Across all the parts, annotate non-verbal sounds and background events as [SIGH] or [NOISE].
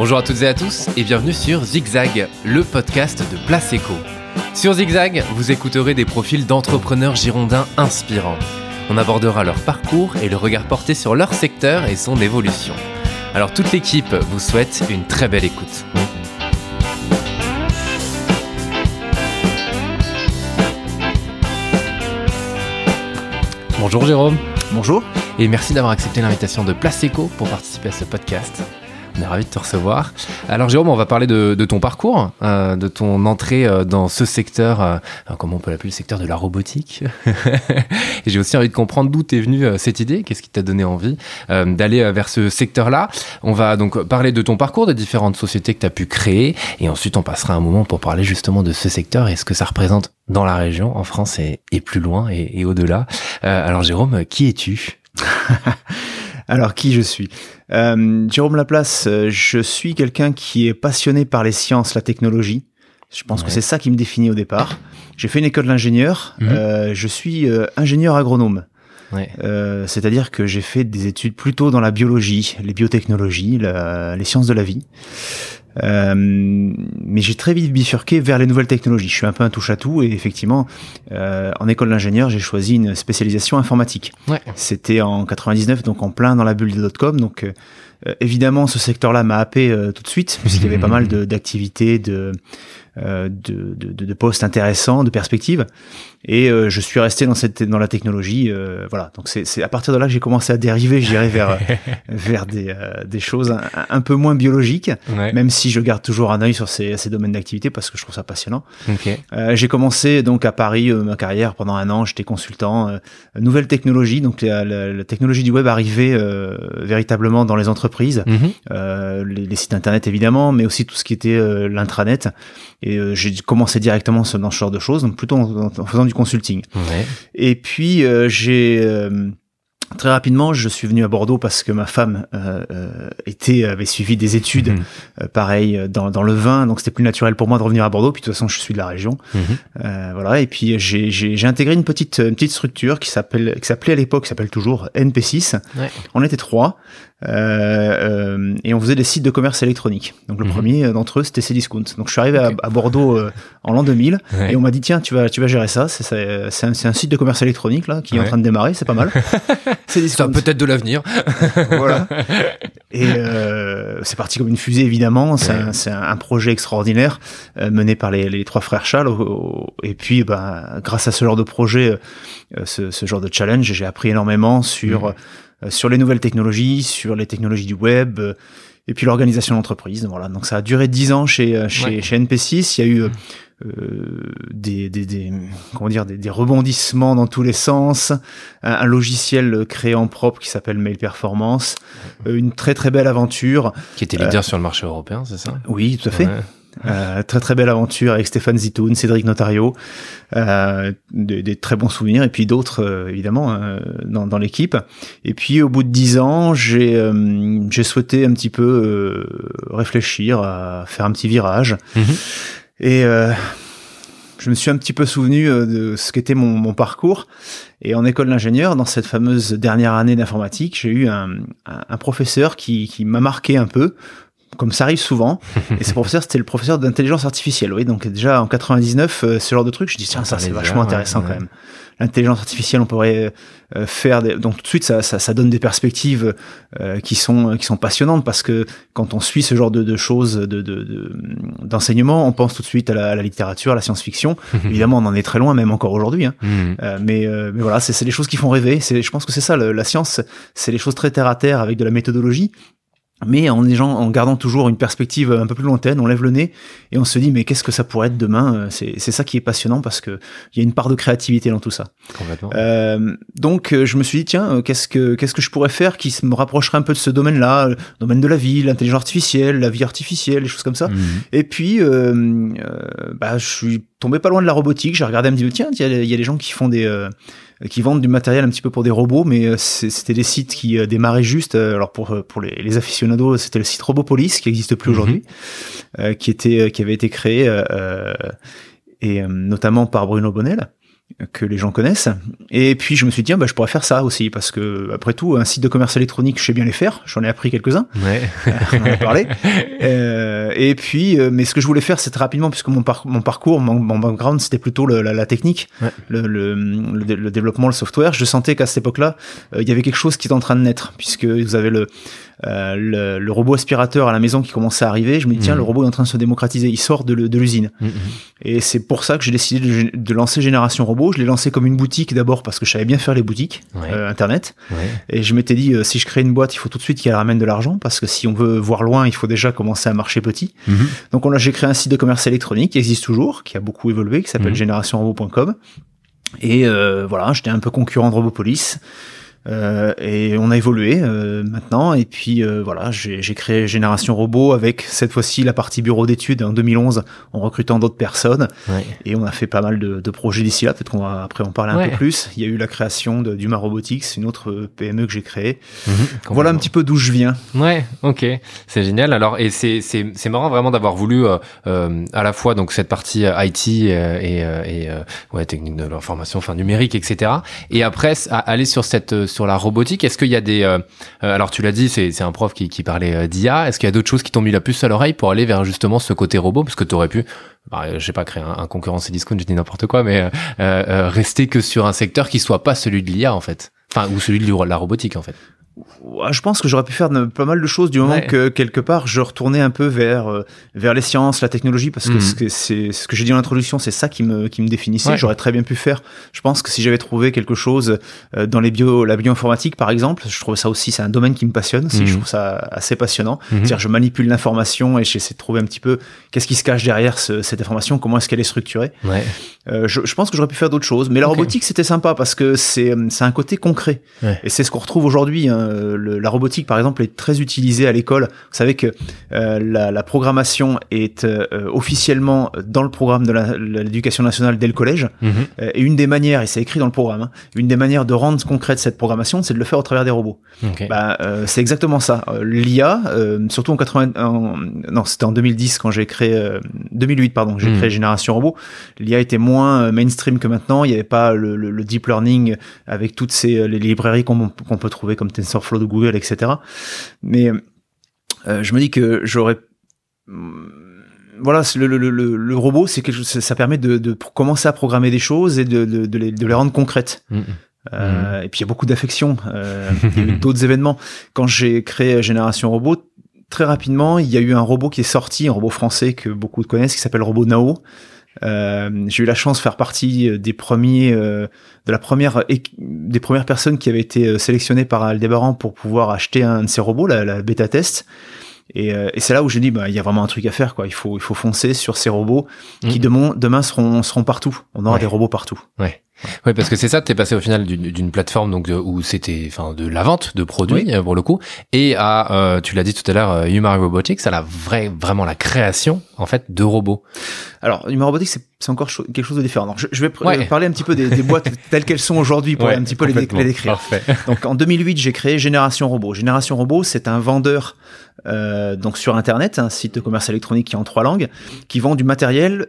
Bonjour à toutes et à tous et bienvenue sur Zigzag, le podcast de Place Eco. Sur Zigzag, vous écouterez des profils d'entrepreneurs girondins inspirants. On abordera leur parcours et le regard porté sur leur secteur et son évolution. Alors toute l'équipe vous souhaite une très belle écoute. Bonjour Jérôme. Bonjour. Et merci d'avoir accepté l'invitation de Place Eco pour participer à ce podcast. On est ravi de te recevoir. Alors Jérôme, on va parler de, ton parcours, euh, de ton entrée euh, dans ce secteur, euh, comment on peut l'appeler, le secteur de la robotique. [LAUGHS] et j'ai aussi envie de comprendre d'où t'es venue cette idée, qu'est-ce qui t'a donné envie d'aller vers ce secteur-là. On va donc parler de ton parcours, des différentes sociétés que tu as pu créer, et ensuite on passera un moment pour parler justement de ce secteur et ce que ça représente dans la région, en France et, plus loin et, et au-delà. alors Jérôme, qui es-tu? [LAUGHS] Alors, qui je suis? Euh, Jérôme Laplace, euh, je suis quelqu'un qui est passionné par les sciences, la technologie. Je pense que c'est ça qui me définit au départ. J'ai fait une école d'ingénieur. Mhm. Euh, je suis euh, ingénieur agronome. Ouais. C'est-à-dire que j'ai fait des études plutôt dans la biologie, les biotechnologies, la, les sciences de la vie. Euh, mais j'ai très vite bifurqué vers les nouvelles technologies. Je suis un peu un touche-à-tout et effectivement, euh, en école d'ingénieur, j'ai choisi une spécialisation informatique. Ouais. C'était en 99, donc en plein dans la bulle des dot-com. Donc euh, évidemment, ce secteur-là m'a happé euh, tout de suite puisqu'il y avait pas [LAUGHS] mal d'activités, de, de, de, de, de, postes intéressants, de perspectives. Et euh, je suis resté dans cette dans la technologie. Euh, voilà. Donc c'est à partir de là que j'ai commencé à dériver, j'irai vers [LAUGHS] vers des euh, des choses un, peu moins biologiques, même si je garde toujours un œil sur ces ces domaines d'activité parce que je trouve ça passionnant. Okay. j'ai commencé donc à Paris ma carrière pendant un an. J'étais consultant nouvelle technologie. Donc la, la, technologie du web arrivait véritablement dans les entreprises, les, les, sites internet évidemment, mais aussi tout ce qui était l'intranet. Et j'ai commencé directement dans ce genre de choses, donc plutôt en, en faisant du consulting. Et puis euh, j'ai euh, Très rapidement, je suis venu à Bordeaux parce que ma femme euh, était avait suivi des études, mhm. pareil dans, dans le vin, donc c'était plus naturel pour moi de revenir à Bordeaux. Puis de toute façon, je suis de la région, mhm. voilà. Et puis j'ai j'ai intégré une petite une petite structure qui s'appelle qui s'appelait à l'époque, s'appelle toujours NP6. On était trois. Euh, euh, et on faisait des sites de commerce électronique. Donc le mhm. premier d'entre eux c'était Cdiscount. Donc je suis arrivé à, à, Bordeaux euh, en l'an 2000 et on m'a dit tiens tu vas tu vas gérer ça. C'est un, un, site de commerce électronique là qui est en train de démarrer, c'est pas mal. [LAUGHS] C'est peut-être de l'avenir. [LAUGHS] voilà. [LAUGHS] Et euh, c'est parti comme une fusée évidemment. C'est un, un, projet extraordinaire mené par les, les, trois frères Charles. et puis bah, grâce à ce genre de projet, ce, ce, genre de challenge, j'ai appris énormément sur. Euh, sur les nouvelles technologies, sur les technologies du web, euh, et puis l'organisation d'entreprise. Voilà, donc ça a duré dix ans chez euh, chez, chez NP6. Il y a eu euh, des, des, des, comment dire des, des, rebondissements dans tous les sens, un, logiciel créé en propre qui s'appelle Mail Performance, une très très belle aventure. Qui était leader sur le marché européen, c'est ça? Oui, tout à fait. Euh, très très belle aventure avec Stéphane Zitoun, Cédric Notario, euh, des, très bons souvenirs et puis d'autres euh, évidemment euh, dans, dans l'équipe. Et puis au bout de dix ans, j'ai j'ai souhaité un petit peu réfléchir à faire un petit virage mhm. et je me suis un petit peu souvenu de ce qu'était mon, mon, parcours. Et en école d'ingénieur, dans cette fameuse dernière année d'informatique, j'ai eu un, un, un, professeur qui, qui m'a marqué un peu comme ça arrive souvent. [LAUGHS] et ce professeur, c'était le professeur d'intelligence artificielle. Oui, donc déjà en 99, euh, ce genre de truc, je dis tiens, ça c'est vachement intéressant quand même. L'intelligence artificielle, on pourrait euh, faire des... donc tout de suite ça, ça, ça donne des perspectives euh, qui sont qui sont passionnantes parce que quand on suit ce genre de, de choses de d'enseignement, de, on pense tout de suite à la, à la littérature, à la science-fiction. [LAUGHS] Évidemment, on en est très loin, même encore aujourd'hui. Hein. Mhm. mais mais voilà, c'est les choses qui font rêver. C'est je pense que c'est ça la science, c'est les choses très terre à terre avec de la méthodologie mais en, en gardant toujours une perspective un peu plus lointaine, on lève le nez et on se dit mais qu'est-ce que ça pourrait être demain euh, C'est ça qui est passionnant parce que il y a une part de créativité dans tout ça. Euh, donc euh, je me suis dit tiens qu'est-ce que qu'est-ce que je pourrais faire qui me rapprocherait un peu de ce domaine-là, le domaine de la vie, l'intelligence artificielle, la vie artificielle, les choses comme ça. Mhm. Et puis euh, bah je suis tombé pas loin de la robotique. J'ai regardé un petit peu tiens il y, y, a des gens qui font des qui vendent du matériel un petit peu pour des robots, mais euh, c'était des sites qui euh, démarraient juste. Euh, alors pour pour les, les aficionados, c'était le site Robopolis qui existe plus mhm. aujourd'hui, qui était qui avait été créé et notamment par Bruno Bonnel. Que les gens connaissent. Et puis je me suis dit, bah, je pourrais faire ça aussi, parce que après tout, un site de commerce électronique, je sais bien les faire. J'en ai appris quelques-uns. Ouais. [LAUGHS] on en a parlé. [LAUGHS] Euh, et puis, euh, mais ce que je voulais faire, c'était rapidement, puisque mon, par- mon parcours, mon, mon background, c'était plutôt le- la, la technique, Ouais. le, le, le dé- le développement, le software. Je sentais qu'à cette époque-là, euh, il y avait quelque chose qui était en train de naître, puisque vous avez le, euh, le, le robot aspirateur à la maison qui commençait à arriver. Je me dis, tiens, Mhm. le robot est en train de se démocratiser. Il sort de de l'usine. Mhm. Et c'est pour ça que j'ai décidé de, de lancer Génération Robot. Je l'ai lancé comme une boutique d'abord parce que je savais bien faire les boutiques Ouais. euh, internet. Ouais. Et je m'étais dit, euh, si je crée une boîte, il faut tout de suite qu'elle ramène de l'argent parce que si on veut voir loin, il faut déjà commencer à marcher petit. Mhm. Donc on a, j'ai créé un site de commerce électronique qui existe toujours, qui a beaucoup évolué, qui s'appelle Mhm. générationrobot.com. Et euh, voilà, j'étais un peu concurrent de Robopolis. Euh, et on a évolué euh, maintenant. Et puis euh, voilà, j'ai créé Génération Robot avec cette fois-ci la partie bureau d'études en 2011 en recrutant d'autres personnes. Ouais. Et on a fait pas mal de, de projets d'ici là. Peut-être qu'on va après en parler un peu plus. Il y a eu la création de Duma Robotics, une autre euh, PME que j'ai créée. Mhm. Voilà un petit peu d'où je viens. Ouais, ok, c'est génial. Alors et c'est c'est c'est marrant vraiment d'avoir voulu euh, euh, à la fois donc cette partie IT et euh, et euh, ouais technique de l'information, enfin numérique, etc. Et après aller sur cette euh, sur la robotique. Est-ce qu'il y a des euh, euh, alors tu l'as dit, c'est un prof qui qui parlait euh, d'IA. Est-ce qu'il y a d'autres choses qui t'ont mis la puce à l'oreille pour aller vers justement ce côté robot? Parce que tu aurais pu bah, euh, je pas créer un, un concurrent Cdiscount, je dis n'importe quoi, mais rester que sur un secteur qui soit pas celui de l'IA en fait. Enfin, ou celui de la robotique en fait. Je pense que j'aurais pu faire pas mal de choses du moment Ouais. que quelque part je retournais un peu vers euh, vers les sciences, la technologie, parce que Mhm. ce que c'est ce que j'ai dit en introduction, c'est ça qui me qui me définissait. Ouais. J'aurais très bien pu faire. Je pense que si j'avais trouvé quelque chose euh, dans les bio la bioinformatique par exemple, je trouve ça aussi c'est un domaine qui me passionne. Mhm. Je trouve ça assez passionnant. Mhm. C'est-à-dire je manipule l'information et j'essaie de trouver un petit peu qu'est-ce qui se cache derrière ce- cette information, comment est-ce qu'elle est structurée. Ouais. Euh, je, je pense que j'aurais pu faire d'autres choses, mais la robotique c'était sympa parce que c'est c'est un côté concret et c'est ce qu'on retrouve aujourd'hui. hein. Le- La robotique par exemple est très utilisée à l'école. Vous savez que euh, la, la programmation est euh, officiellement dans le programme de l'éducation nationale dès le collège. Mhm. Euh, et une des manières, et c'est écrit dans le programme, hein, une des manières de rendre concrète cette programmation, c'est de le faire au travers des robots. Bah, euh, c'est exactement ça. Euh, L'IA, euh, surtout en 80, en- non, c'était en 2010 quand j'ai créé, euh, 2008 pardon, j'ai Mhm. créé Génération Robot. L'IA était moins euh, mainstream que maintenant. Il n'y avait pas le, le- le deep learning avec toutes ces euh, les librairies qu'on qu'on peut trouver comme TensorFlow de Google, etc. Mais euh, je me dis que j'aurais hum, voilà, le, le, le, le robot, c'est quelque chose, ça permet de, de commencer à programmer des choses et de, de, de les, de les rendre concrètes. Mhm. Euh, Et puis il y a beaucoup d'affection. Euh, il y a eu d'autres événements. Quand j'ai créé Génération Robot, très rapidement, il y a eu un robot qui est sorti, un robot français que beaucoup connaissent, qui s'appelle le robot Nao. Euh, j'ai eu la chance de faire partie des premiers, euh, de la première, des premières personnes qui avaient été euh, sélectionnées par Aldebaran pour pouvoir acheter un de ces robots, la, la bêta test. Et, euh, et c'est là où j'ai dit, bah, il y a vraiment un truc à faire, quoi. Il faut, il faut foncer sur ces robots qui Mhm. demain, demain seront, seront partout. On aura Ouais. des robots partout. Oui, parce que c'est ça, t'es passé au final d'une plateforme donc de- où c'était, enfin, de la vente de produits pour le coup, et à, euh, tu l'as dit tout à l'heure, euh, Human Robotics, à la vraie, vraiment la création en fait de robots. Alors, Human Robotics, c'est encore cho- quelque chose de différent. Donc, je, je vais Ouais. parler un petit peu des, des boîtes [LAUGHS] telles qu'elles sont aujourd'hui pour Ouais, un petit peu les, dé- complètement. les décrire. Parfait. [LAUGHS] Donc, en 2008, j'ai créé Génération Robot. Génération Robot, c'est un vendeur euh, donc sur Internet, un site de commerce électronique qui est en trois langues, qui vend du matériel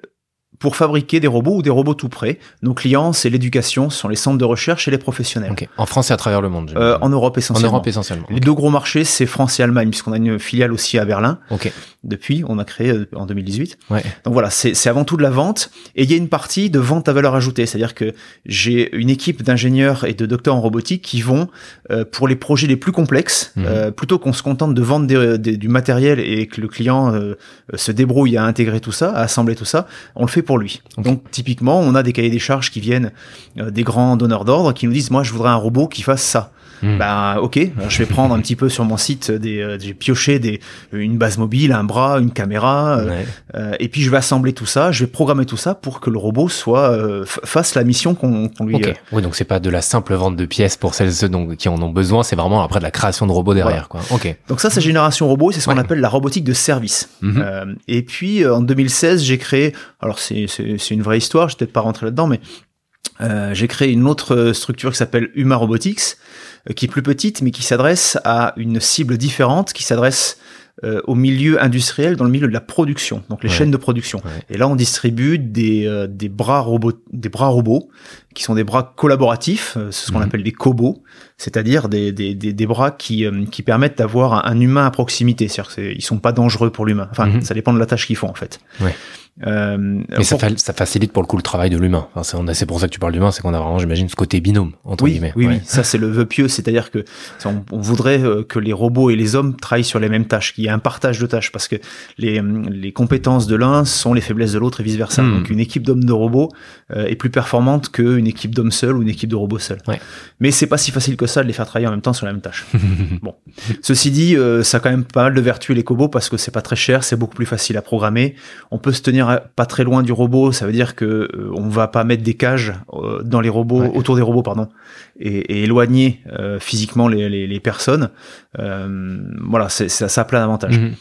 pour fabriquer des robots ou des robots tout prêts. Nos clients, c'est l'éducation, ce sont les centres de recherche et les professionnels. Ok. En France et à travers le monde. Euh, en Europe en essentiellement. Europe essentiellement. Les deux gros marchés, c'est France et Allemagne, puisqu'on a une filiale aussi à Berlin. Ok. Depuis, on a créé euh, en 2018. Ouais. Donc voilà, c'est avant tout de la vente. Et il y a une partie de vente à valeur ajoutée. C'est-à-dire que j'ai une équipe d'ingénieurs et de docteurs en robotique qui vont, euh, pour les projets les plus complexes, Mhm. euh, plutôt qu'on se contente de vendre des- des- du matériel et que le client euh, se débrouille à intégrer tout ça, à assembler tout ça, on le fait pour lui. Donc typiquement, on a des cahiers des charges qui viennent euh, des grands donneurs d'ordre qui nous disent, moi je voudrais un robot qui fasse ça. Mhm. Ben ok, je vais prendre un petit peu sur mon site des, euh, j'ai pioché des une base mobile, un bras, une caméra, euh, Ouais. euh, et puis je vais assembler tout ça, je vais programmer tout ça pour que le robot soit euh, fasse la mission qu'on qu'on lui. Ok. euh, Oui, donc c'est pas de la simple vente de pièces pour celles ceux qui en ont besoin, c'est vraiment après de la création de robots derrière, quoi. Ok. Donc ça, c'est génération robot, c'est ce qu'on Ouais. appelle la robotique de service. Mhm. Euh, et puis en 2016, j'ai créé, alors c'est une vraie histoire, je vais peut-être pas rentrer là-dedans, mais euh, j'ai créé une autre structure qui s'appelle Huma Robotics, euh, qui est plus petite, mais qui s'adresse à une cible différente, qui s'adresse euh, au milieu industriel, dans le milieu de la production, donc les Ouais. chaînes de production. Ouais. Et là, on distribue des, euh, des bras robots, des bras robots, qui sont des bras collaboratifs, euh, c'est ce qu'on Mhm. appelle des cobots, c'est-à-dire des, des, des, des bras qui, euh, qui permettent d'avoir un, humain à proximité. C'est-à-dire qu'ils sont pas dangereux pour l'humain. Enfin, Mhm. ça dépend de la tâche qu'ils font en fait. Ouais. Euh, Mais ça, pour- fa- ça facilite pour le coup le travail de l'humain. Enfin, c'est pour ça que tu parles d'humain, c'est qu'on a vraiment, j'imagine, ce côté binôme, entre oui, guillemets. oui, Ouais. oui, ça c'est le vœu pieux, c'est-à-dire que ça, on, on voudrait euh, que les robots et les hommes travaillent sur les mêmes tâches, qu'il y ait un partage de tâches, parce que les, les compétences de l'un sont les faiblesses de l'autre et vice versa. Hmm. Donc une équipe d'hommes de robots euh, est plus performante qu'une équipe d'hommes seuls ou une équipe de robots seuls. Ouais. Mais c'est pas si facile que ça de les faire travailler en même temps sur la même tâche. [LAUGHS] bon, ceci dit, euh, ça a quand même pas mal de vertus les cobots parce que c'est pas très cher, c'est beaucoup plus facile à programmer. On peut se tenir à- pas très loin du robot, ça veut dire que euh, on va pas mettre des cages euh, dans les robots, Ouais. autour des robots, pardon, et, et éloigner euh, physiquement les, les, les personnes. Voilà, c'est, ça, ça a plein d'avantages. Mhm.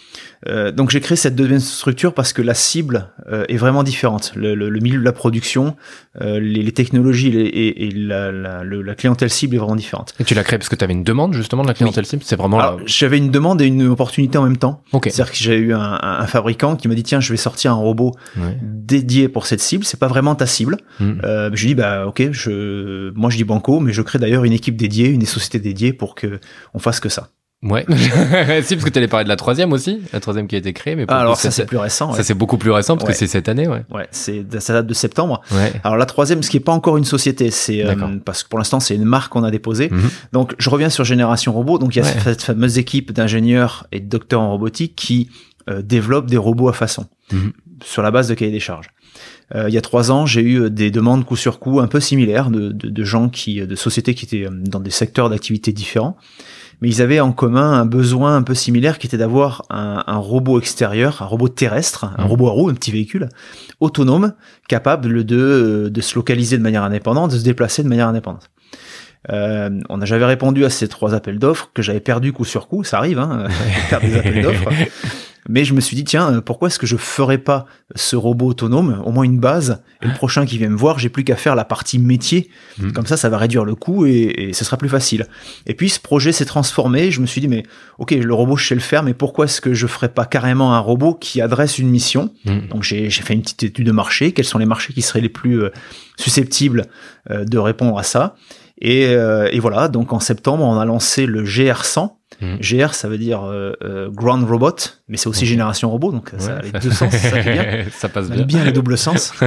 Euh, donc j'ai créé cette deuxième structure parce que la cible euh, est vraiment différente. Le, le- le milieu de la production, euh, les, les technologies les- et, et la, la, le- la clientèle cible est vraiment différente. Et tu l'as créé parce que tu avais une demande justement de la clientèle cible? C'est vraiment j'avais une demande et une opportunité en même temps. Ok. C'est-à-dire que j'ai eu un, un- fabricant qui m'a dit tiens je vais sortir un robot Ouais. dédié pour cette cible. C'est pas vraiment ta cible. Euh, je lui dis bah ok, je, moi je dis banco, mais je crée d'ailleurs une équipe dédiée, une société dédiée pour que on fasse que ça. Ouais. [LAUGHS] [LAUGHS] si, parce que tu allais parler de la troisième aussi, la troisième qui a été créée, mais Ah, alors ça c'est plus récent. ça c'est beaucoup plus récent parce Ouais. que c'est cette année, ouais. ouais c'est ça date de septembre. Ouais. Alors la troisième, ce qui est pas encore une société, c'est euh, parce que pour l'instant c'est une marque qu'on a déposée. Mhm. Donc je reviens sur Génération Robot. Donc il y a cette fameuse équipe d'ingénieurs et de docteurs en robotique qui euh, développe des robots à façon Mhm. sur la base de cahier des charges. Euh, il y a trois ans, j'ai eu des demandes coup sur coup un peu similaires de, de, de gens qui, de sociétés qui étaient euh, dans des secteurs d'activité différents, mais ils avaient en commun un besoin un peu similaire qui était d'avoir un, un robot extérieur, un robot terrestre, un Mhm. robot à roues, un petit véhicule autonome, capable de, euh, de se localiser de manière indépendante, de se déplacer de manière indépendante. Euh, on a, j'avais répondu à ces trois appels d'offres que j'avais perdu coup sur coup, ça arrive, hein, [LAUGHS] de des appels d'offres. [LAUGHS] Mais je me suis dit, tiens, euh, pourquoi est-ce que je ferais pas ce robot autonome, au moins une base, et le prochain qui vient me voir, j'ai plus qu'à faire la partie métier. Mhm. Comme ça, ça va réduire le coût et, et ce sera plus facile. Et puis, ce projet s'est transformé. Je me suis dit, mais ok, le robot, je sais le faire, mais pourquoi est-ce que je ferais pas carrément un robot qui adresse une mission? Mhm. donc j'ai j'ai fait une petite étude de marché, quels sont les marchés qui seraient les plus euh, susceptibles euh, de répondre à ça? Et, euh, et voilà, donc en septembre, on a lancé le GR100. Mhm. GR, ça veut dire euh, euh, Ground Robot, mais c'est aussi. Génération Robot, donc ça a Ouais. les deux sens, ça bien. [LAUGHS] ça passe bien. bien les doubles sens. [LAUGHS]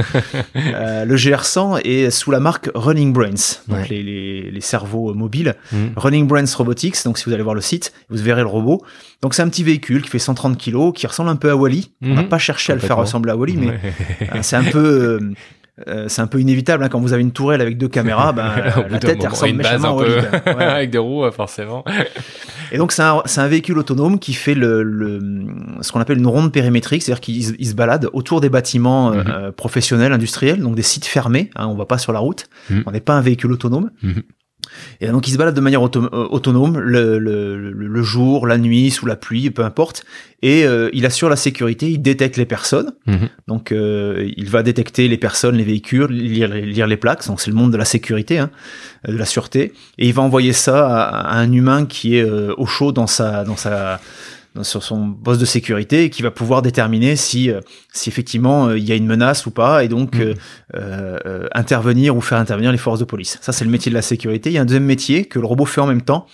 Euh, le GR100 est sous la marque Running Brains, donc Ouais. les, les, les cerveaux euh, mobiles. Mhm. Running Brains Robotics, donc si vous allez voir le site, vous verrez le robot. Donc c'est un petit véhicule qui fait 130 kilos, qui ressemble un peu à Wally. On n'a Mhm. pas cherché à le faire ressembler à Wally, mais euh, c'est un peu... euh, c'est un peu inévitable hein, quand vous avez une tourelle avec deux caméras, [LAUGHS] ben, la tête elle ressemble méchamment peu. Ouais. [LAUGHS] avec des roues, forcément. [LAUGHS] Et donc c'est un, c'est un véhicule autonome qui fait le, le- ce qu'on appelle une ronde périmétrique, c'est-à-dire qu'il se- balade autour des bâtiments euh, Mhm. euh, professionnels, industriels, donc des sites fermés. Hein, on va pas sur la route, Mhm. on n'est pas un véhicule autonome. Mhm. Et donc il se balade de manière auto- euh, autonome le, le, le- le jour, la nuit, sous la pluie, peu importe. Et euh, il assure la sécurité, il détecte les personnes. Mhm. Donc euh, il va détecter les personnes, les véhicules, lire, lire les plaques. Donc c'est le monde de la sécurité, hein, de la sûreté. Et il va envoyer ça à, à un humain qui est euh, au chaud dans sa dans sa sur son poste de sécurité et qui va pouvoir déterminer si euh, si effectivement euh, il y a une menace ou pas et donc Mhm. euh, intervenir ou faire intervenir les forces de police. Ça c'est le métier de la sécurité. Il y a un deuxième métier que le robot fait en même temps.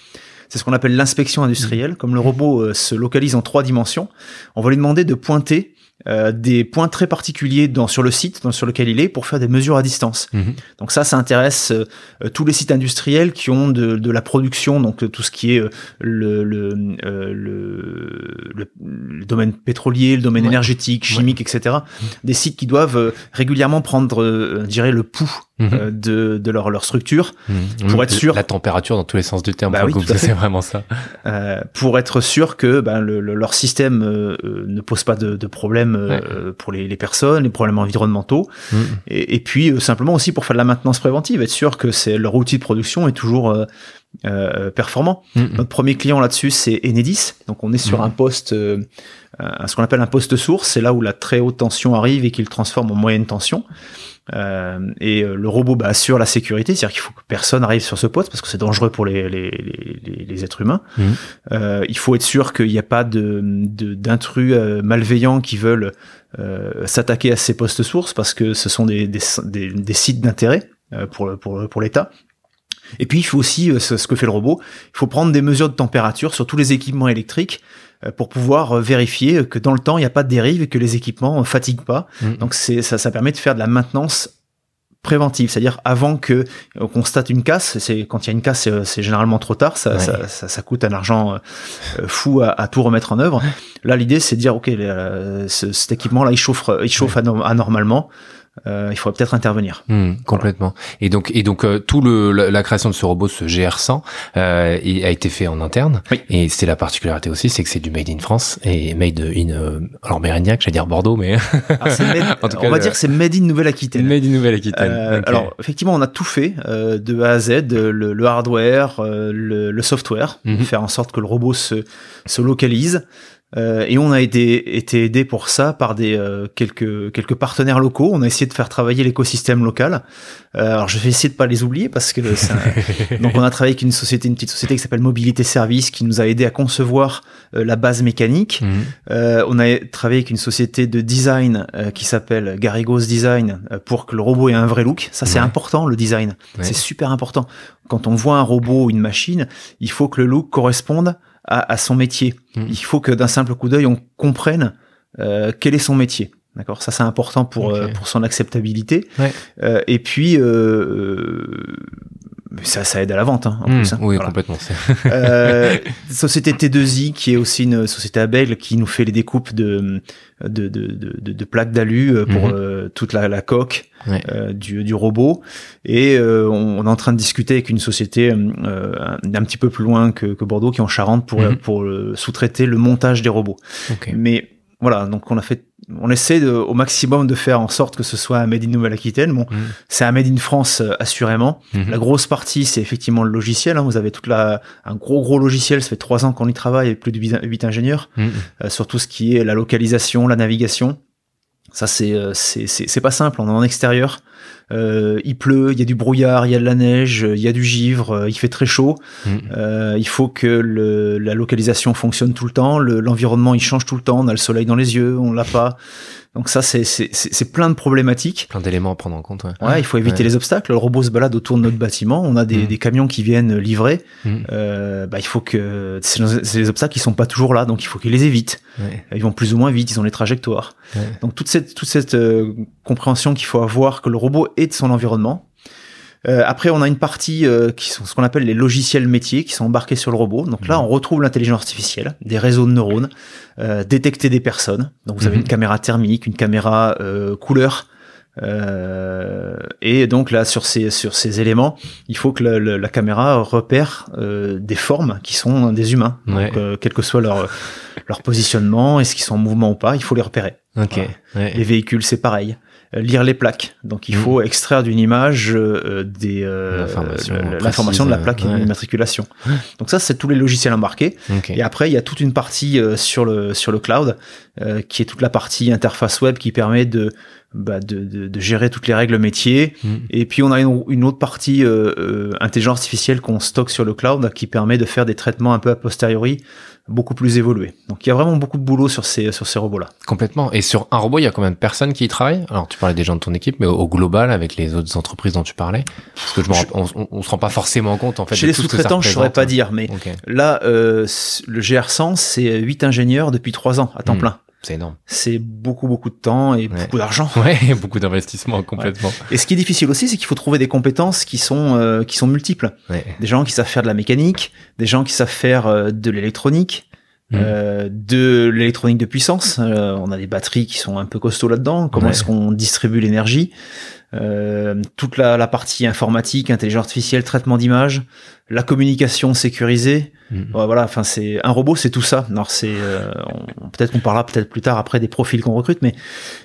C'est ce qu'on appelle l'inspection industrielle. Comme le robot se localise en trois dimensions, on va lui demander de pointer euh, des points très particuliers dans, sur le site dans, sur lequel il est pour faire des mesures à distance. Mhm. Donc ça, ça intéresse euh, euh, tous les sites industriels qui ont de, de la production, donc euh, tout ce qui est le, le, euh, le, le- le domaine pétrolier, le domaine Ouais. énergétique, chimique, etc. Des sites qui doivent euh, régulièrement prendre, euh, je dirais, le pouls Mhm. euh, de, de leur, leur structure Mhm. pour être sûr- La température dans tous les sens du terme, Bah oui, c'est vraiment ça. euh, pour être sûr que ben, le- le- leur système euh, euh, ne pose pas de, de problèmes euh, pour les, les personnes, les problèmes environnementaux, Mhm. et, et puis euh, simplement aussi pour faire de la maintenance préventive, être sûr que c'est leur outil de production est toujours euh, performant. Notre premier client là-dessus, c'est Enedis. Donc on est sur un poste, euh, ce qu'on appelle un poste source, c'est là où la très haute tension arrive et qu'il transforme en moyenne tension. Euh, et euh, le robot bah, assure la sécurité, c'est-à-dire qu'il faut que personne arrive sur ce poste parce que c'est dangereux pour les, les, les, les êtres humains. Mhm. Euh, il faut être sûr qu'il n'y a pas de d'intrus euh, malveillants qui veulent s'attaquer à ces postes sources parce que ce sont des, des, des, des sites d'intérêt pour, pour, pour l'État. Et puis il faut aussi, ce que fait le robot, il faut prendre des mesures de température sur tous les équipements électriques pour pouvoir euh, vérifier que dans le temps il n'y a pas de dérive et que les équipements ne fatiguent pas. Mhm. Donc c'est ça, ça permet de faire de la maintenance préventive, c'est-à-dire avant que on constate une casse. C'est quand il y a une casse, c'est- c'est généralement trop tard. Ça, Ouais. ça, ça, ça coûte un argent euh, euh, fou à, à tout remettre en œuvre. Là, l'idée c'est de dire ok, euh, ce- cet équipement-là il chauffe, il chauffe anorm- anormalement. Euh, il faudrait peut-être intervenir. Hmm, complètement. Et donc, et donc, euh, tout le la, la création de ce robot, ce GR100, euh, il a été fait en interne. Oui. Et c'est la particularité aussi, c'est que c'est du made in France et made in euh, alors Mérignac, j'allais dire Bordeaux, mais Alors, made- [LAUGHS] En tout on cas, va le- dire que c'est made in Nouvelle-Aquitaine. made in Nouvelle-Aquitaine. Euh. Alors effectivement, on a tout fait euh, de A à Z, le, le hardware, euh, le, le software, Mhm. faire en sorte que le robot se, se localise. Euh, et on a été, été aidé pour ça par des euh, quelques quelques partenaires locaux. On a essayé de faire travailler l'écosystème local. Euh, alors je vais essayer de pas les oublier parce que un- [LAUGHS] donc on a travaillé avec une société, une petite société qui s'appelle Mobilité Service, qui nous a aidé à concevoir euh, la base mécanique. Euh, on a travaillé avec une société de design qui s'appelle Garrigos Design pour que le robot ait un vrai look. Ça, c'est Ouais. important, le design. Ouais. C'est super important. Quand on voit un robot ou une machine, il faut que le look corresponde à, à son métier. Mhm. Il faut que d'un simple coup d'œil, on comprenne euh, quel est son métier. D'accord, ça c'est important pour euh, pour son acceptabilité. Ouais. Euh, et puis euh, ça, ça aide à la vente hein, en plus. hein. oui, Voilà. complètement. Euh, [LAUGHS] société T2I qui est aussi une société à Bègle qui nous fait les découpes de de, de, de, de- plaques d'alu euh, pour Mhm. euh, toute la, la coque Ouais. euh, du, du robot et euh, on, on est en train de discuter avec une société euh, un, un petit peu plus loin que, que Bordeaux qui est en Charente pour Mhm. pour sous-traiter le montage des robots. Ok. Mais voilà, donc on a fait, on essaie de, au maximum de faire en sorte que ce soit un made in Nouvelle-Aquitaine. Bon, Mhm. c'est un made in France euh, assurément. Mhm. La grosse partie, c'est effectivement le logiciel. hein. Vous avez toute la, un gros gros logiciel. Ça fait trois ans qu'on y travaille avec plus de huit- ingénieurs Mhm. euh, sur tout ce qui est la localisation, la navigation. Ça, c'est euh, c'est c'est c'est pas simple. On est en extérieur. Euh, il pleut, il y a du brouillard, il y a de la neige, il y a du givre, euh, il fait très chaud. Mhm. Euh, il faut que le, la localisation fonctionne tout le temps. le- L'environnement, il change tout le temps. On a le soleil dans les yeux, on l'a pas. Donc ça, c'est c'est c'est- c'est plein de problématiques. Plein d'éléments à prendre en compte. Ouais. Ouais, il faut éviter Ouais. les obstacles. Le robot se balade autour de notre bâtiment. On a des, Mhm. des camions qui viennent livrer. Mhm. Euh, bah, il faut que c'est c'est les obstacles qui sont pas toujours là, donc il faut qu'ils les évitent. Ouais. Ils vont plus ou moins vite. Ils ont les trajectoires. Donc toute cette toute cette euh, compréhension qu'il faut avoir que le robot est de son environnement. Euh, après, on a une partie euh, qui sont ce qu'on appelle les logiciels métiers qui sont embarqués sur le robot. Donc là, Mhm. on retrouve l'intelligence artificielle, des réseaux de neurones, euh, détecter des personnes. Donc vous avez Mhm. une caméra thermique, une caméra euh, couleur. Euh, et donc là, sur ces sur ces éléments, il faut que le- le- la caméra repère euh, des formes qui sont des humains. Ouais. Donc, euh, quel que soit leur leur positionnement, est-ce qu'ils sont en mouvement ou pas, il faut les repérer. Ok. Voilà. Ouais. Les véhicules, c'est pareil. Euh, lire les plaques. Donc, il Mhm. faut extraire d'une image euh, des euh, L'information précise, l'information de la plaque euh, ouais. d'immatriculation. Donc ça, c'est tous les logiciels embarqués. Et après, il y a toute une partie euh, sur le sur le cloud euh, qui est toute la partie interface web qui permet de bah, de, de, de gérer toutes les règles métiers. Mhm. Et puis on a une, une autre partie euh, euh, intelligence artificielle qu'on stocke sur le cloud qui permet de faire des traitements un peu a posteriori beaucoup plus évolués. Donc il y a vraiment beaucoup de boulot sur ces sur ces robots là. Complètement. Et sur un robot, il y a combien de personnes qui y travaillent? Alors, tu parlais des gens de ton équipe, mais au, au global, avec les autres entreprises dont tu parlais, parce que je me Je- rends- on, on, se rend pas forcément compte en fait. Chez de les sous-traitants, je saurais pas dire, mais là euh, le GR100 c'est 8 ingénieurs depuis 3 ans à temps Mhm. plein. C'est énorme. C'est beaucoup beaucoup de temps et beaucoup d'argent. [LAUGHS] Ouais, beaucoup d'investissement complètement. Et ce qui est difficile aussi, c'est qu'il faut trouver des compétences qui sont euh, qui sont multiples. Ouais. Des gens qui savent faire de la mécanique, des gens qui savent faire euh, de l'électronique, Mhm. euh, de l'électronique de puissance. Euh, on a des batteries qui sont un peu costauds là-dedans. Comment est-ce qu'on distribue l'énergie? Euh, Toute la, la partie informatique, intelligence artificielle, traitement d'image, la communication sécurisée. Mhm. Ouais, voilà, enfin c'est un robot, c'est tout ça. Alors c'est euh, peut-être qu'on parlera peut-être plus tard après des profils qu'on recrute, mais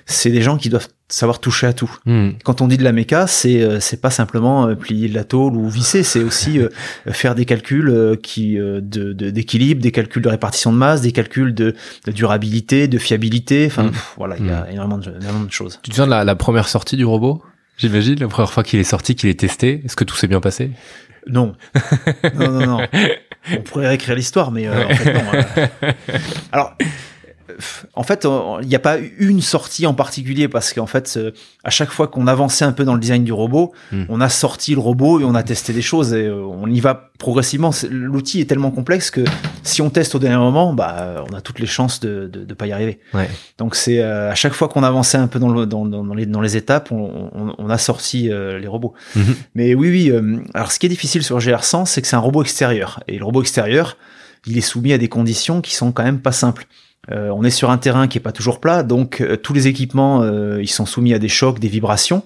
c'est des gens qui doivent savoir toucher à tout. Mhm. Quand on dit de la méca, c'est euh, c'est pas simplement euh, plier de la tôle ou visser, c'est aussi euh, [LAUGHS] faire des calculs euh, qui euh, de de- d'équilibre, des calculs de répartition de masse, des calculs de, de durabilité, de fiabilité. Enfin Mm. voilà, il y a énormément de, énormément de choses. Tu te souviens de la, la première sortie du robot? J'imagine la première fois qu'il est sorti, qu'il est testé. Est-ce que tout s'est bien passé? Non. [LAUGHS] non, non, non. On pourrait réécrire l'histoire, mais euh, en fait, non. euh. [LAUGHS] Alors, en fait, il n'y a pas une sortie en particulier parce qu'en fait, euh, à chaque fois qu'on avançait un peu dans le design du robot, Hmm. on a sorti le robot et on a testé des choses et euh, on y va progressivement. L'outil est tellement complexe que si on teste au dernier moment, bah, on a toutes les chances de de pas y arriver. Ouais. Donc c'est euh, à chaque fois qu'on avançait un peu dans, le, dans, dans, dans les, dans les étapes, on, on, on a sorti les robots. Mhm. Mais oui, oui. alors ce qui est difficile sur GR100, c'est que c'est un robot extérieur. Et le robot extérieur, il est soumis à des conditions qui sont quand même pas simples. Euh, on est sur un terrain qui est pas toujours plat, donc euh, tous les équipements, euh, ils sont soumis à des chocs, des vibrations.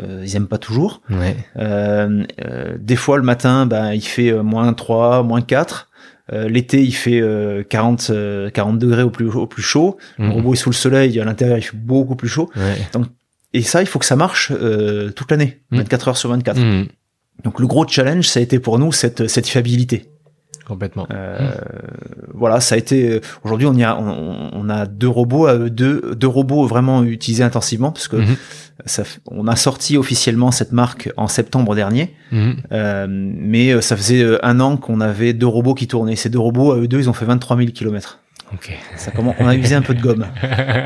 Euh, ils aiment pas toujours. Ouais. Euh, euh, des fois, le matin, ben, il fait euh, moins 3, moins 4. Euh, L'été, il fait euh, 40, euh, 40 degrés au plus, au plus chaud. Le Mhm. robot est sous le soleil, à l'intérieur, il fait beaucoup plus chaud. Ouais. Et ça, il faut que ça marche euh, toute l'année, Mhm. 24 heures sur 24. Mhm. Donc le gros challenge, ça a été pour nous cette, cette fiabilité. Complètement. Euh, Voilà, ça a été. Aujourd'hui, on y a, on, on a deux robots, euh, deux, deux robots vraiment utilisés intensivement, parce que ça, f- on a sorti officiellement cette marque en septembre dernier, euh, mais euh, ça faisait euh, un an qu'on avait deux robots qui tournaient. Ces deux robots, à eux deux, ils ont fait 23 000 kilomètres. Ok. Ça commence, on a usé un peu de gomme.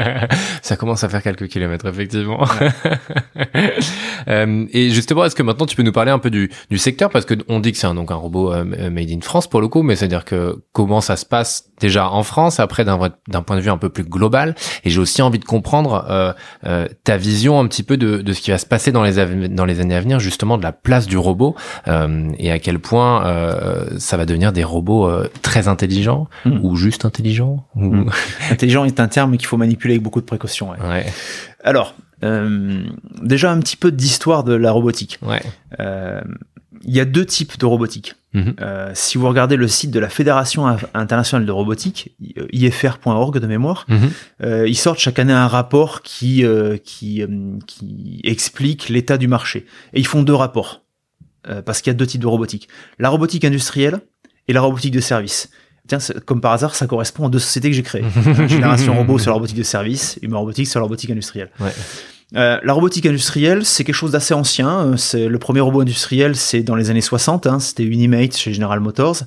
[LAUGHS] Ça commence à faire quelques kilomètres, effectivement. [LAUGHS] Euh, et justement, est-ce que maintenant tu peux nous parler un peu du, du secteur? Parce que on dit que c'est un, donc un robot euh, made in France pour le coup, mais c'est-à-dire que comment ça se passe déjà en France, après d'un point de vue un peu plus global? Et j'ai aussi envie de comprendre euh, euh, ta vision un petit peu de, de ce qui va se passer dans les dans les années à venir, justement de la place du robot euh, et à quel point euh, ça va devenir des robots euh, très intelligents Mm. ou juste intelligents? Mm. [LAUGHS] Intelligent est un terme qu'il faut manipuler avec beaucoup de ouais. Ouais, Alors, euh, déjà un petit peu d'histoire de la robotique. ouais. Euh, Il y a deux types de robotique. Mhm. Euh, si vous regardez le site de la Fédération internationale de robotique, ifr.org de mémoire, Mhm. euh, ils sortent chaque année un rapport qui qui, qui explique l'état du marché. Et ils font deux rapports parce qu'il y a deux types de robotique la robotique industrielle et la robotique de service. Tiens, comme par hasard, ça correspond aux deux sociétés que j'ai créées. Euh, Génération Robot sur la robotique de service ma robotique sur la robotique industrielle. Ouais. Euh, la robotique industrielle, c'est quelque chose d'assez ancien. Euh, C'est le premier robot industriel, c'est dans les années 60. Hein, C'était Unimate chez General Motors.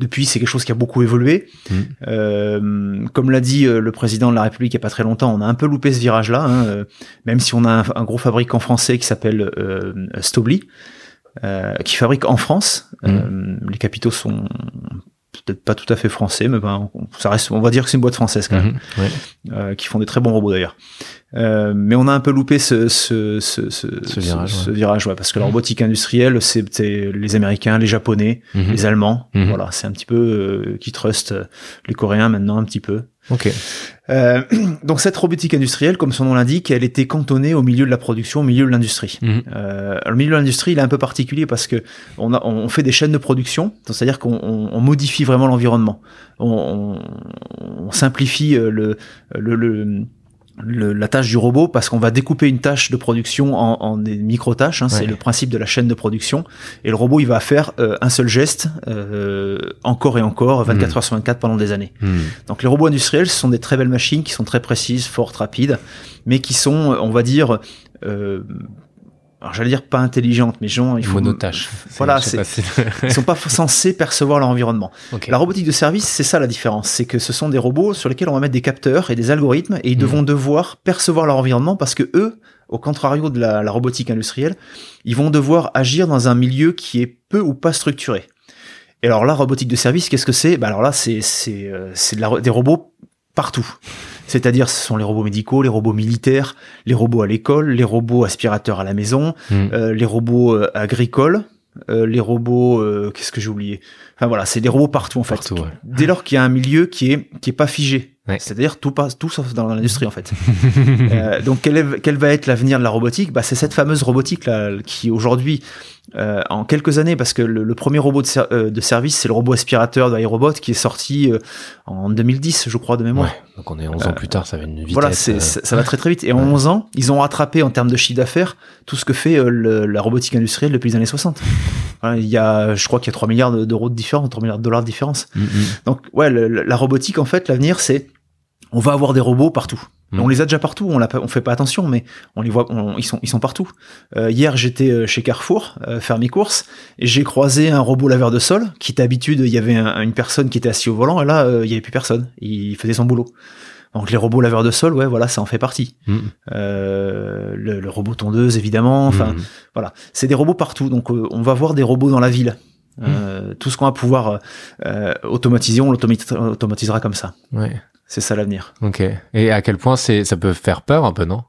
Depuis, c'est quelque chose qui a beaucoup évolué. Mhm. Euh, comme l'a dit euh, le président de la République il y a pas très longtemps, on a un peu loupé ce virage-là. hein, euh, même si on a un, un gros fabricant français qui s'appelle euh, Stobli, euh, qui fabrique en France. Euh, les capitaux sont peut-être pas tout à fait français, mais ben, on- ça reste, on va dire que c'est une boîte française quand même Mhm. Ouais. euh, qui font des très bons robots d'ailleurs. Euh, mais on a un peu loupé ce, ce, ce, ce, Ce virage, ouais. virage, ouais, parce que la robotique industrielle, c'est les Américains, les Japonais, Mhm. les Allemands. Mhm. Voilà, c'est un petit peu euh, qui trustent euh, les Coréens maintenant un petit peu. Ok. Euh, [CLEARS THROAT] donc cette robotique industrielle, comme son nom l'indique, elle était cantonnée au milieu de la production, au milieu de l'industrie. Mhm. Euh, le milieu de l'industrie, il est un peu particulier parce que on, a, on fait des chaînes de production, donc c'est-à-dire qu'on on- on modifie vraiment l'environnement. On, on- on simplifie euh, le, le, le- le- la tâche du robot parce qu'on va découper une tâche de production en, en des micro-tâches. hein, C'est le principe de la chaîne de production. Et le robot, il va faire euh, un seul geste euh, encore et encore, 24 Mhm. heures sur 24 pendant des années. Mhm. Donc les robots industriels, ce sont des très belles machines qui sont très précises, fortes, rapides, mais qui sont, on va dire, euh, alors j'allais dire pas intelligentes, mais genre il faut Monotâche. [LAUGHS] Voilà, si- ils sont pas [LAUGHS] censés percevoir leur environnement. La robotique de service, c'est ça la différence, c'est que ce sont des robots sur lesquels on va mettre des capteurs et des algorithmes et ils Mhm. devront devoir percevoir leur environnement parce que eux, au contrario de la, la robotique industrielle, ils vont devoir agir dans un milieu qui est peu ou pas structuré. Et alors là, robotique de service, qu'est-ce que c'est? Bah alors là, c'est c'est euh, c'est de des robots partout. C'est-à-dire, ce sont les robots médicaux, les robots militaires, les robots à l'école, les robots aspirateurs à la maison, Mhm. euh, les robots euh, agricoles, euh, les robots, euh, qu'est-ce que j'ai oublié? Enfin voilà, c'est des robots partout en fait. Partout, ouais. Dès lors qu'il y a un milieu qui est qui est pas figé, Ouais. c'est-à-dire tout passe tout sauf dans l'industrie en fait. [LAUGHS] Euh, donc quel, est- quel va être l'avenir de la robotique? Bah, c'est cette fameuse robotique là qui aujourd'hui euh, en quelques années, parce que le, le premier robot de, ser- euh, de service, c'est le robot aspirateur d'iRobot qui est sorti euh, en 2010, je crois, de mémoire. Ouais. Donc on est 11 ans plus tard, ça va une vitesse. Voilà, euh, ça ça va très très vite. Et en 11 ans, ils ont rattrapé en termes de chiffre d'affaires tout ce que fait euh, le- la robotique industrielle depuis les années 60. Voilà, [LAUGHS] il y a, je crois qu'il y a 3 milliards de- d'euros de différence, 3 milliards de dollars de différence. mm, mm. Donc ouais, le- le- la robotique en fait, l'avenir c'est, on va avoir des robots partout. On les a déjà partout, on, on fait pas attention, mais on les voit, on- ils, sont, ils sont partout. Euh, hier, j'étais euh, chez Carrefour euh, faire mes courses et j'ai croisé un robot laveur de sol qui d'habitude, il y avait un- une personne qui était assise au volant et là, euh, il y avait plus personne. Il faisait son boulot. Donc les robots laveurs de sol, ouais, voilà, ça en fait partie. Mm. Euh, le, le robot tondeuse, évidemment. Enfin, Mm. voilà, c'est des robots partout. Donc euh, on va voir des robots dans la ville. Euh, Tout ce qu'on va pouvoir euh, automatiser, on l'automati- automatisera comme ça. Ouais. C'est ça l'avenir. Ok. Et à quel point c'est, ça peut faire peur un peu, non?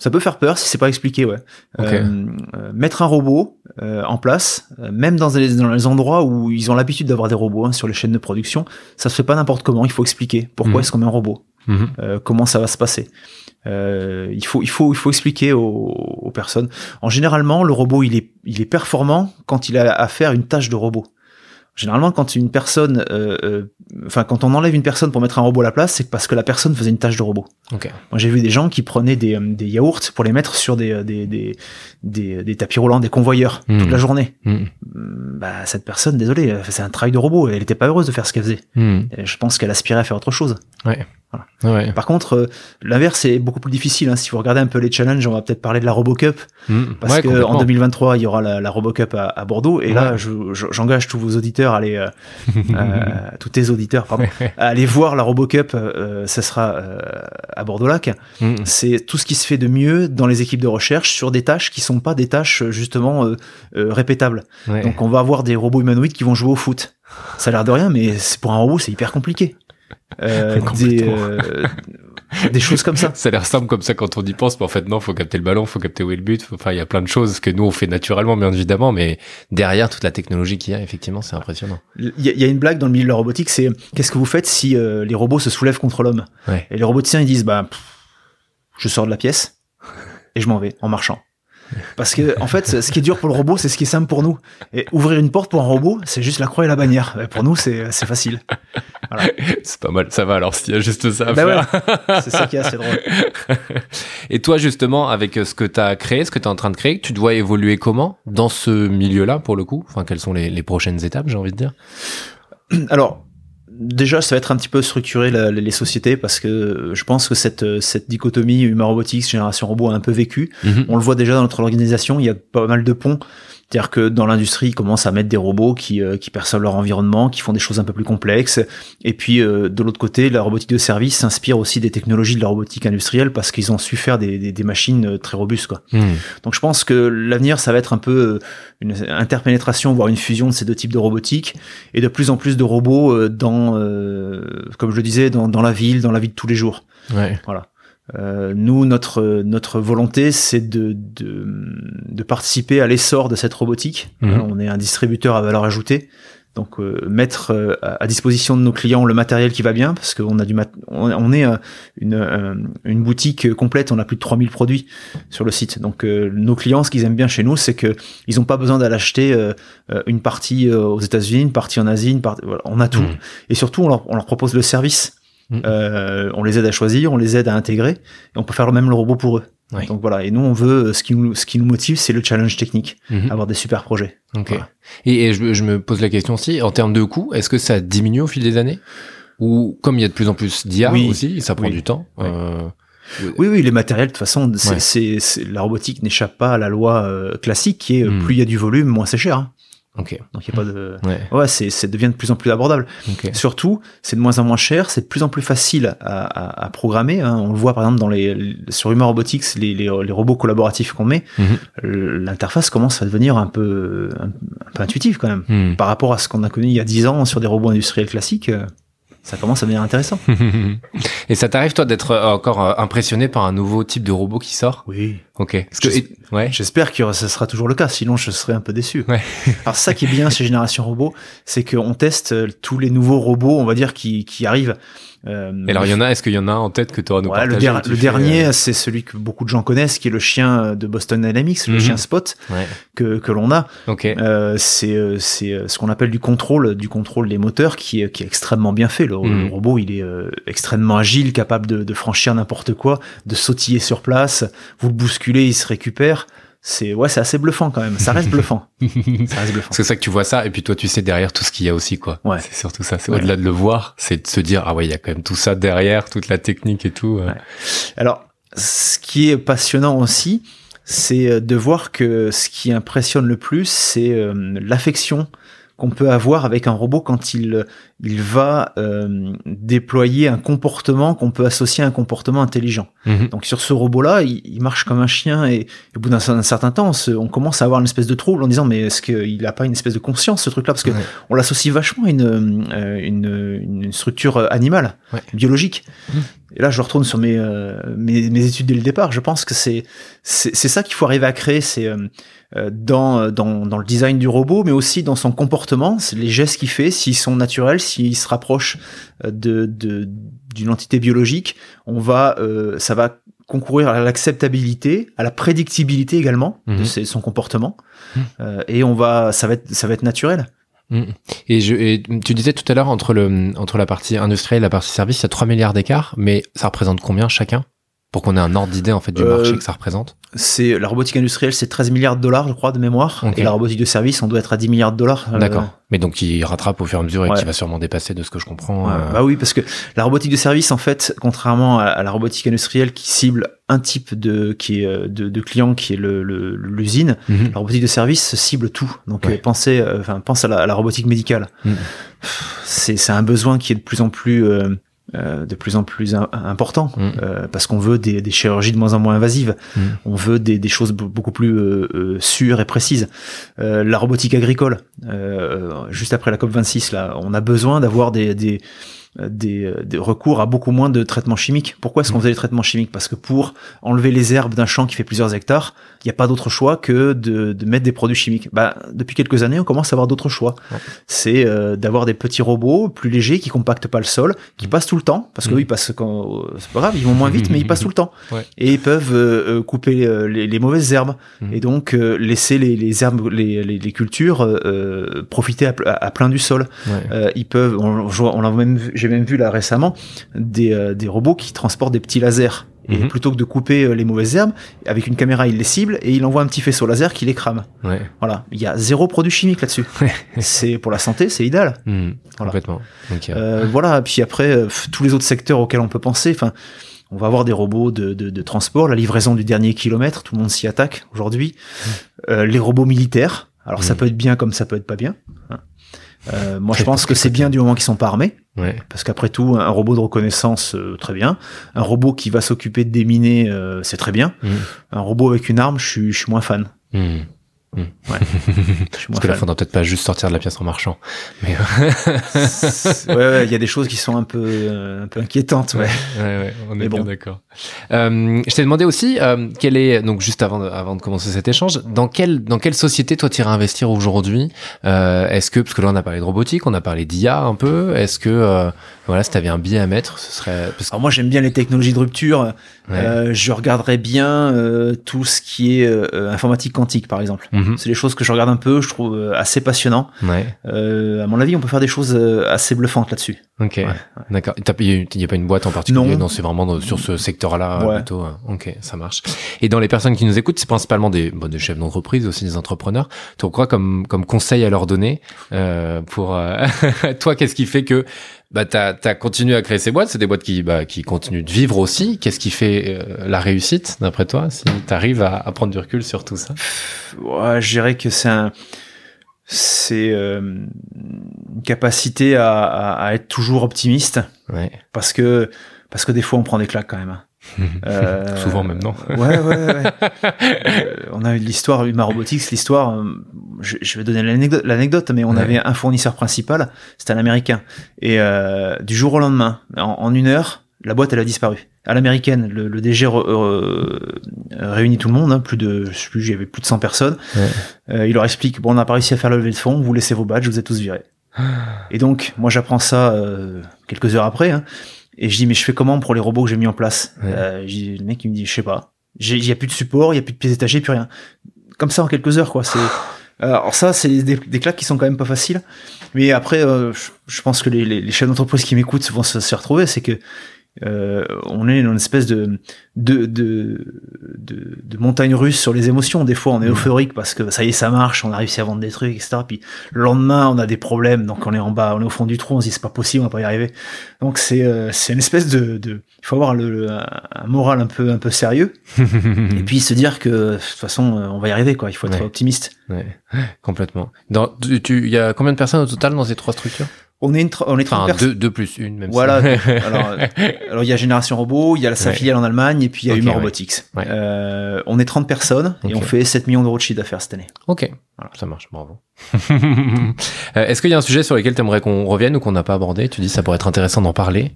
Ça peut faire peur si c'est pas expliqué, ouais. Ok. Euh, euh, mettre un robot euh, en place, même dans les, dans les endroits où ils ont l'habitude d'avoir des robots hein, sur les chaînes de production, ça se fait pas n'importe comment. Il faut expliquer pourquoi Mhm. est-ce qu'on met un robot, euh, comment ça va se passer. Euh, il faut, il faut, il faut expliquer aux, aux personnes. En généralement, le robot, il est, il est performant quand il a à faire une tâche de robot. Généralement, quand une personne, euh, euh, enfin, quand on enlève une personne pour mettre un robot à la place, c'est parce que la personne faisait une tâche de robot. Ok. Moi, j'ai vu des gens qui prenaient des, euh, des yaourts pour les mettre sur des, des, des, des, des tapis roulants, des convoyeurs, toute la journée. Mm. Hum, Bah, cette personne, désolé, c'est un travail de robot. Elle était pas heureuse de faire ce qu'elle faisait. Mm. Et je pense qu'elle aspirait à faire autre chose. Ouais. Par contre, euh, l'inverse est beaucoup plus difficile. hein. Si vous regardez un peu les challenges, on va peut-être parler de la RoboCup. Parce Ouais, que en complètement. 2023, il y aura la, la RoboCup à, à Bordeaux. Et là, Ouais. je- je- j'engage tous vos auditeurs aller, euh, [LAUGHS] euh, tous tes auditeurs, pardon, Ouais. à aller voir la RoboCup. Euh, ça sera à Bordeaux-Lac. Mm. C'est tout ce qui se fait de mieux dans les équipes de recherche sur des tâches qui sont pas des tâches justement répétables. Ouais. Donc on va avoir des robots humanoïdes qui vont jouer au foot. Ça a l'air de rien, mais pour un robot, c'est hyper compliqué. Euh, des, euh, des choses comme ça. [LAUGHS] Ça a l'air simple comme ça quand on y pense, mais en fait non, faut capter le ballon, faut capter où est le but. faut- Enfin, il y a plein de choses que nous on fait naturellement, bien évidemment, mais derrière toute la technologie qu'il y a, effectivement, c'est impressionnant. Il y, a- il y a une blague dans le milieu de la robotique, c'est qu'est-ce que vous faites si euh, les robots se soulèvent contre l'homme? Ouais. Et les roboticiens ils disent bah pff, je sors de la pièce et je m'en vais en marchant. Parce que en fait, ce qui est dur pour le robot, c'est ce qui est simple pour nous. Et ouvrir une porte pour un robot, c'est juste la croix et la bannière. Pour nous, c'est facile. [LAUGHS] c'est pas mal, ça va alors s'il y a juste ça à faire. C'est ça qui est assez drôle. [LAUGHS] Et toi, justement, avec euh, ce que tu as créé, ce que tu es en train de créer, tu dois évoluer comment dans ce milieu-là, pour le coup? Enfin, quelles sont les, les prochaines étapes, j'ai envie de dire? Alors, déjà, ça va être un petit peu structurer la- les sociétés parce que je pense que cette, cette dichotomie humain-robotique, génération robot a un peu vécu. Mhm. On le voit déjà dans notre organisation, il y a pas mal de ponts. C'est-à-dire que dans l'industrie, ils commencent à mettre des robots qui, euh, qui perçoivent leur environnement, qui font des choses un peu plus complexes. Et puis, euh, de l'autre côté, la robotique de service s'inspire aussi des technologies de la robotique industrielle parce qu'ils ont su faire des, des, des machines euh, très robustes. Quoi. Mhm. Donc je pense que l'avenir, ça va être un peu euh, une interpénétration, voire une fusion de ces deux types de robotique, et de plus en plus de robots euh, dans, euh, comme je le disais, dans, dans la ville, dans la vie de tous les jours. Ouais. Euh, nous, notre notre volonté, c'est de, de de participer à l'essor de cette robotique. Mhm. On est un distributeur à valeur ajoutée. Donc euh, mettre euh, à disposition de nos clients le matériel qui va bien parce qu'on a du mat on, on est euh, une une boutique complète, on a plus de 3000 produits sur le site. Donc euh, nos clients ce qu'ils aiment bien chez nous, c'est que ils ont pas besoin d'aller acheter une partie aux États-Unis, une partie en Asie, une partie voilà, on a tout Mhm. et surtout on leur, on leur propose le service. Mhm. Euh, on les aide à choisir, on les aide à intégrer et on peut faire le même le robot pour eux. Donc voilà, et nous on veut ce qui nous ce qui nous motive, c'est le challenge technique, Mhm. avoir des super projets. Ok. Voilà. Et, et je, je me pose la question aussi, en termes de coûts, est-ce que ça diminue au fil des années? Ou comme il y a de plus en plus d'IA Oui. aussi, ça prend Oui. du temps euh, Oui, oui, les matériels, de toute façon, c'est, Ouais. c'est, c'est- la robotique n'échappe pas à la loi euh, classique qui est euh, Mhm. plus il y a du volume, moins c'est cher. hein. Ok. Donc il y a pas de. Ouais. Ouais, c'est, c'est devient de plus en plus abordable. Ok. Surtout, c'est de moins en moins cher, c'est de plus en plus facile à, à, à programmer. hein. On le voit par exemple dans les sur Human Robotics, les, les, les robots collaboratifs qu'on met, Mhm. l'interface commence à devenir un peu un, un peu intuitive quand même. Hmm. Par rapport à ce qu'on a connu il y a 10 ans sur des robots industriels classiques, euh, ça commence à devenir intéressant. [LAUGHS] Et ça t'arrive toi d'être euh, encore euh, impressionné par un nouveau type de robot qui sort? Oui. Ok. Que, ouais. J'espère que ce sera toujours le cas, sinon je serais un peu déçu. Ouais. [LAUGHS] Alors ça qui est bien chez Génération Robot, c'est qu'on teste euh, tous les nouveaux robots, on va dire, qui, qui arrivent. Euh, Et alors il y en a, est-ce qu'il y en a en tête que tu auras nous le, partager der- le dernier, euh, c'est celui que beaucoup de gens connaissent, qui est le chien euh, de Boston Dynamics, le Mhm. chien Spot Ouais. que, que l'on a. Ok. Euh, c'est c'est ce qu'on appelle du contrôle, du contrôle des moteurs, qui est, qui est extrêmement bien fait. Le, Mhm. le robot, il est extrêmement agile, capable de, de franchir n'importe quoi, de sautiller sur place. Vous le bousculez, il se récupère. c'est ouais, c'est assez bluffant quand même. Ça reste [LAUGHS] bluffant. ça reste bluffant. C'est ça que tu vois ça, et puis toi, tu sais derrière tout ce qu'il y a aussi, quoi. Ouais. C'est surtout ça. C'est au-delà de le voir, c'est de se dire ah ouais, il y a quand même tout ça derrière, toute la technique et tout. euh. Ouais. Alors, ce qui est passionnant aussi, c'est euh, de voir que ce qui impressionne le plus, c'est euh, l'affection qu'on peut avoir avec un robot quand il, il va euh, déployer un comportement qu'on peut associer à un comportement intelligent. Mhm. Donc sur ce robot-là, il, il marche comme un chien et, au bout d'un certain temps, on, se- on commence à avoir une espèce de trouble en disant mais est-ce qu'il n'a pas une espèce de conscience ce truc-là? Parce que Ouais. on l'associe vachement à une, euh, une, une structure euh, animale, Ouais. biologique. Mhm. Et là, je retourne sur mes, euh, mes, mes études dès le départ. Je pense que c'est c'est ça qu'il faut arriver à créer. C'est euh, euh, dans, dans, dans le design du robot, mais aussi dans son comportement, les gestes qu'il fait, s'ils sont naturels, s'ils se rapprochent euh, de de- d'une entité biologique, on va, euh, ça va concourir à l'acceptabilité, à la prédictibilité également de Mhm. ses- son comportement, Mhm. Euh, et on va, ça va être, ça va être naturel. Mhm. Et, je, et tu disais tout à l'heure entre le entre la partie industrielle et la partie service, il y a 3 milliards d'écart, mais ça représente combien chacun? Pour qu'on ait un ordre d'idée en fait du Euh, marché que ça représente? C'est la robotique industrielle, c'est 13 milliards de dollars, je crois, de mémoire, et la robotique de service, on doit être à 10 milliards de dollars. euh, D'accord. Mais donc il rattrape au fur et à mesure et qui va sûrement dépasser de ce que je comprends. Ouais, euh, Bah oui, parce que la robotique de service, en fait, contrairement à, la robotique industrielle qui cible un type de qui est euh, de, de client qui est le- le- l'usine, mhm. la robotique de service cible tout. Donc Ouais. pensez, enfin pense à la, à la robotique médicale. C'est c'est un besoin qui est de plus en plus euh, euh, de plus en plus im- important Mhm. euh, parce qu'on veut des, des chirurgies de moins en moins invasives. Mhm. On veut des, des choses be- beaucoup plus euh, euh, sûres et précises. Euh, la robotique agricole, euh, juste après la COP 26, là, on a besoin d'avoir des, des des, des recours à beaucoup moins de traitements chimiques. Pourquoi est-ce qu'on faisait les traitements chimiques? Parce que pour enlever les herbes d'un champ qui fait plusieurs hectares, il n'y a pas d'autre choix que de, de mettre des produits chimiques. Bah, depuis quelques années, on commence à avoir d'autres choix. Ouais. C'est euh, d'avoir des petits robots plus légers qui compactent pas le sol, qui passent tout le temps, parce que Mm. eux, ils passent quand c'est pas grave, ils vont moins vite, mais ils passent tout le temps. [LAUGHS] Ouais. Et ils peuvent euh, euh, couper euh, les, les mauvaises herbes Mm. et donc euh, laisser les, les herbes, les, les, cultures euh, euh, profiter à, ple- à plein du sol. Ouais. Euh, ils peuvent, on, on l'a même, vu- j'ai même vu là récemment des, euh, des robots qui transportent des petits lasers. Et Mhm. plutôt que de couper euh, les mauvaises herbes, avec une caméra, il les cible et il envoie un petit faisceau laser qui les crame. Ouais. Voilà, il y a zéro produit chimique là-dessus. [LAUGHS] c'est pour la santé, c'est idéal. Mhm. Voilà. Complètement. Euh, Euh, voilà, puis après pff, tous les autres secteurs auxquels on peut penser. Enfin, on va avoir des robots de, de, de transport, la livraison du dernier kilomètre, tout le monde s'y attaque aujourd'hui. Euh, les robots militaires. Alors ça Mhm. peut être bien comme ça peut être pas bien. hein. Euh, moi, je pense que c'est bien du moment qu'ils sont pas armés. Ouais. Parce qu'après tout, un robot de reconnaissance, euh, très bien. Un robot qui va s'occuper de déminer, euh, c'est très bien. Mhm. Un robot avec une arme, je suis, moins fan. Mhm. [LAUGHS] Je suis moins Parce que là, faudra peut-être pas juste sortir de la pièce en marchant. Mais [LAUGHS] ouais, ouais, il y a des choses qui sont un peu, euh, un peu inquiétantes. Ouais. ouais, ouais, on est Mais bien bon. d'accord. Euh, je t'ai demandé aussi, euh, quelle est donc juste avant de, avant de commencer cet échange, dans quelle dans quelle société toi tu irais investir aujourd'hui? Euh, Est-ce que parce que là on a parlé de robotique, on a parlé d'IA un peu. Est-ce que euh, voilà, si t'avais un billet à mettre, ce serait parce que- Alors moi, j'aime bien les technologies de rupture. ouais. Euh, je regarderais bien euh, tout ce qui est euh, informatique quantique, par exemple. Mhm. C'est des choses que je regarde un peu, je trouve euh, assez passionnant. Ouais. Euh, à mon avis, on peut faire des choses euh, assez bluffantes là-dessus. Ok. Ouais, D'accord. Il n'y a, pas une boîte en particulier? Non. Non, c'est vraiment dans- sur ce secteur-là Ouais. plutôt. hein. Ok, ça marche. Et dans les personnes qui nous écoutent, c'est principalement des, bon, des chefs d'entreprise, aussi des entrepreneurs. Tu quoi comme comme conseil à leur donner euh, pour euh, [LAUGHS] toi Qu'est-ce qui fait que bah t'as as continué à créer ces boîtes? C'est des boîtes qui bah, qui continuent de vivre aussi. Qu'est-ce qui fait euh, la réussite d'après toi Si t'arrives à, à prendre du recul sur tout ça? Ouais, je dirais que c'est un, c'est euh, une capacité à, à, à être toujours optimiste, Ouais. parce que parce que des fois on prend des claques quand même. hein. [LAUGHS] Euh, Souvent même non. Ouais, ouais, ouais. Euh, on a eu l'histoire, ma robotics, l'histoire, euh, je, je vais donner l'anecdote, l'anecdote, mais on Ouais. avait un fournisseur principal, c'était un américain. Et euh, du jour au lendemain, en, en une heure, la boîte, elle a disparu. À l'américaine, le, le DG re- euh, réunit tout le monde, hein, plus de, je sais plus, avait plus de 100 personnes. Ouais. Euh, il leur explique, bon, on n'a pas réussi à faire le levée de fonds, vous laissez vos badges, vous êtes tous virés. Et donc, moi, j'apprends ça euh, quelques heures après, hein, et je dis, mais je fais comment pour les robots que j'ai mis en place? Ouais. euh, Le mec, il me dit, je sais pas. Il y a plus de support, il y a plus de pièces détachées, plus rien. Comme ça, en quelques heures, quoi. C'est euh, alors ça, c'est des, des claques qui sont quand même pas faciles. Mais après, euh, je, je pense que les, les, les chefs d'entreprise qui m'écoutent vont se, se retrouver, c'est que euh, on est dans une espèce de de, de, de, de montagne russe sur les émotions. Des fois, on est Mhm. euphorique parce que ça y est, ça marche, on a réussi à vendre des trucs, etc. Puis le lendemain, on a des problèmes, donc on est en bas, on est au fond du trou, on se dit c'est pas possible, on va pas y arriver. Donc c'est euh, c'est une espèce de, de il faut avoir le, le- un moral un peu un peu sérieux [LAUGHS] et puis se dire que de toute façon euh, on va y arriver quoi. Il faut être Ouais. optimiste. Ouais, complètement. Dans, tu- il y a combien de personnes au total dans ces trois structures? On est une on est 30 Enfin, personnes. deux, deux plus une, même Voilà. si- Alors, [LAUGHS] alors il y a Génération Robot, il y a sa Ouais. filiale en Allemagne et puis il y a Ok, Huma ouais. Robotics. Ouais. Euh, on est 30 personnes et on fait 7 millions d'euros de chiffre d'affaires cette année. ok, Voilà. ça marche, bravo. [LAUGHS] Euh, Est-ce qu'il y a un sujet sur lequel tu aimerais qu'on revienne ou qu'on n'a pas abordé? Tu dis ça pourrait être intéressant d'en parler.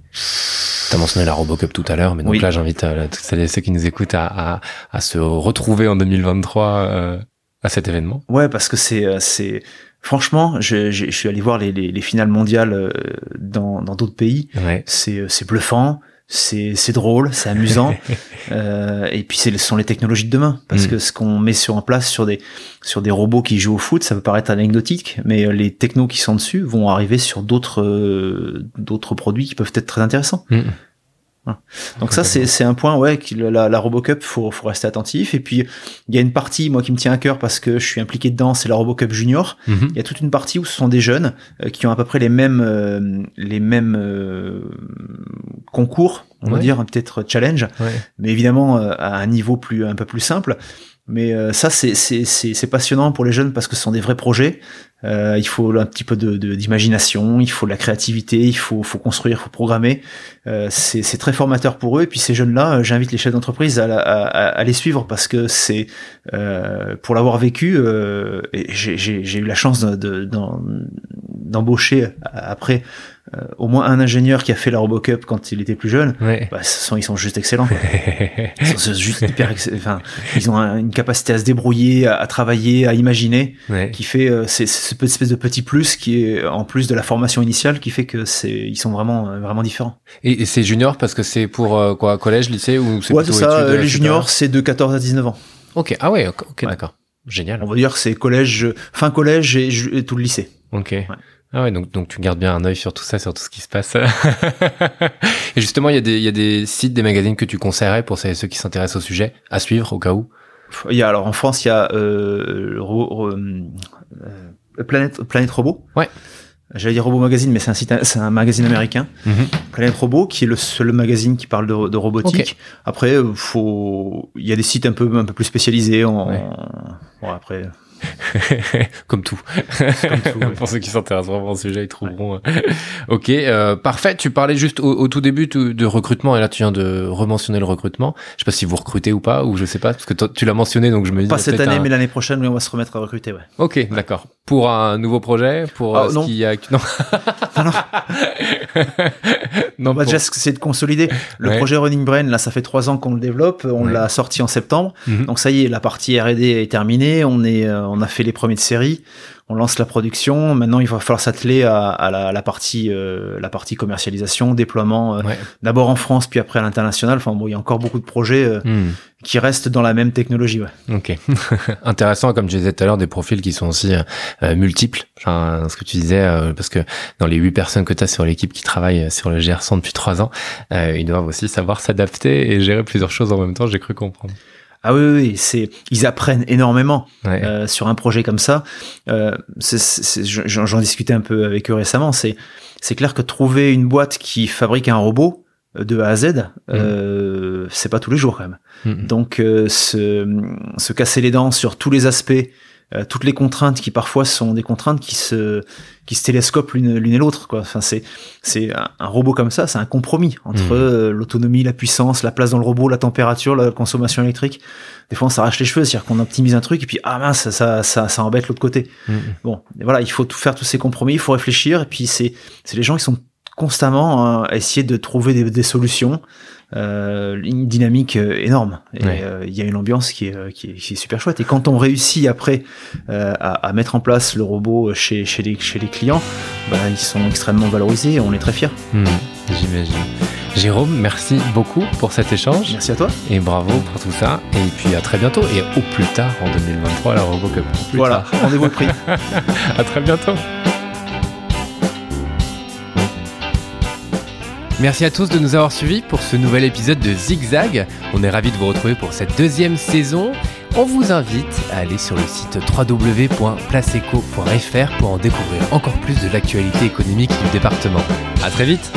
T'as mentionné la Robocup tout à l'heure, mais donc Oui. là j'invite euh, celles et ceux qui nous écoutent à, à, à se retrouver en 2023 euh, à cet événement. Ouais, parce que c'est euh, c'est franchement, je, je, je suis allé voir les, les, les finales mondiales euh, dans dans d'autres pays. Ouais. C'est euh, c'est bluffant, c'est c'est drôle, c'est amusant. [LAUGHS] euh, et puis c'est ce sont les technologies de demain parce Mm. que ce qu'on met sur en place sur des sur des robots qui jouent au foot, ça peut paraître anecdotique, mais euh, les technos qui sont dessus vont arriver sur d'autres euh, d'autres produits qui peuvent être très intéressants. Mm. Donc ça c'est un point ouais qui la, la RoboCup faut faut rester attentif et puis il y a une partie moi qui me tient à cœur parce que je suis impliqué dedans c'est la RoboCup Junior Mhm. il y a toute une partie où ce sont des jeunes euh, qui ont à peu près les mêmes euh, les mêmes euh, concours on va dire peut-être challenge Ouais. mais évidemment euh, à un niveau plus un peu plus simple mais euh, ça c'est c'est c'est passionnant pour les jeunes parce que ce sont des vrais projets. Euh, il faut un petit peu de de- d'imagination il faut de la créativité il faut faut construire faut programmer. Euh, c'est très formateur pour eux. Et puis ces jeunes là j'invite les chefs d'entreprise à, à, à- les suivre parce que c'est euh, pour l'avoir vécu euh, j'ai eu la chance de- de- d'embaucher après euh, au moins un ingénieur qui a fait la RoboCup quand il était plus jeune Ouais. bah, ce sont, ils sont juste excellents. quoi. [LAUGHS] Ils sont juste [LAUGHS] hyper, enfin, ils ont un- une capacité à se débrouiller, à, à travailler, à imaginer, ouais. qui fait euh, c'est cette espèce de petit plus qui est en plus de la formation initiale, qui fait que c'est ils sont vraiment euh, vraiment différents. Et, et c'est junior parce que c'est pour euh, quoi collège, lycée ou c'est Ouais, ça. études, euh, Les juniors, c'est de 14 à 19 ans. Ok, ah ouais, ok, ok, Ouais. d'accord. Génial. On va dire que c'est collège, fin collège et, et tout le lycée. Ok. Ah ouais, donc, donc tu gardes bien un œil sur tout ça, sur tout ce qui se passe. [LAUGHS] et justement, il y, a des, il y a des sites, des magazines que tu conseillerais pour celles et ceux qui s'intéressent au sujet, à suivre au cas où? Il y a alors en France, il y a euh, ro- euh, Planète Planète Robot. Ouais. J'allais dire Robot Magazine, mais c'est un site, c'est un magazine américain. Planète Robot, qui est le seul magazine qui parle de, de robotique. Après, euh, faut, il y a des sites un peu, un peu plus spécialisés en, Ouais. bon, après, [LAUGHS] Comme tout. comme tout, ouais. [LAUGHS] Pour ceux qui s'intéressent vraiment au sujet, ils trouveront. euh, ok, euh, parfait. Tu parlais juste au, au tout début tu- de recrutement et là tu viens de rementionner le recrutement. Je sais pas si vous recrutez ou pas ou je sais pas parce que tu l'as mentionné donc je me dis. pas cette année, un- mais l'année prochaine, on va se remettre à recruter, ouais. Ok, d'accord. Pour un nouveau projet, pour euh, ce non. qu'il y a. Non. Non, non. [LAUGHS] non, On va pour- déjà c'est de consolider. Le Ouais. projet Running Brain, là, ça fait trois ans qu'on le développe. On Ouais. l'a sorti en septembre. Mhm. Donc ça y est, la partie R&D est terminée. On est, euh, on a fait les premiers de série. On lance la production. Maintenant, il va falloir s'atteler à, à la, la partie, euh, la partie commercialisation, déploiement. euh, Ouais. D'abord en France, puis après à l'international. Enfin bon, il y a encore beaucoup de projets euh, Hmm. qui restent dans la même technologie. Ouais. Ok. [LAUGHS] Intéressant, comme je disais tout à l'heure, des profils qui sont aussi euh, multiples. Enfin, ce que tu disais, euh, parce que dans les huit personnes que tu as sur l'équipe qui travaillent sur le GR100 depuis trois ans, euh, ils doivent aussi savoir s'adapter et gérer plusieurs choses en même temps, j'ai cru comprendre. Ah oui, oui, oui, c'est, ils apprennent énormément. Ouais. euh, sur un projet comme ça. Euh, j'en discutais un peu avec eux récemment. C'est c'est clair que trouver une boîte qui fabrique un robot euh, de A à Z, euh, c'est pas tous les jours quand même. Donc euh, se, se casser les dents sur tous les aspects, euh, toutes les contraintes qui parfois sont des contraintes qui se qui se télescopent l'une l'une et l'autre quoi. Enfin c'est c'est un, robot comme ça, c'est un compromis entre Mhm. euh, l'autonomie, la puissance, la place dans le robot, la température, la consommation électrique. Des fois on s'arrache les cheveux, c'est-à-dire qu'on optimise un truc et puis ah mince ça ça ça embête l'autre côté. Mhm. Bon, et voilà, il faut tout faire tous ces compromis, il faut réfléchir, et puis c'est c'est les gens qui sont constamment hein, à essayer de trouver des, des solutions, euh, une dynamique euh, énorme. Et Ouais. euh, il y a une ambiance qui est, euh, qui est, qui est super chouette. Et quand on réussit après euh, à, à mettre en place le robot chez, chez, les, chez les clients, bah, ils sont extrêmement valorisés, et on est très fiers. Hmm, J'imagine. Jérôme, merci beaucoup pour cet échange Merci à toi. et bravo pour tout ça. Et puis à très bientôt et au plus tard en 2023 à la RoboCup. Voilà, rendez-vous le prix. [LAUGHS] À très bientôt. Merci à tous de nous avoir suivis pour ce nouvel épisode de Zigzag. On est ravis de vous retrouver pour cette deuxième saison. On vous invite à aller sur le site www.placeeco.fr pour en découvrir encore plus de l'actualité économique du département. À très vite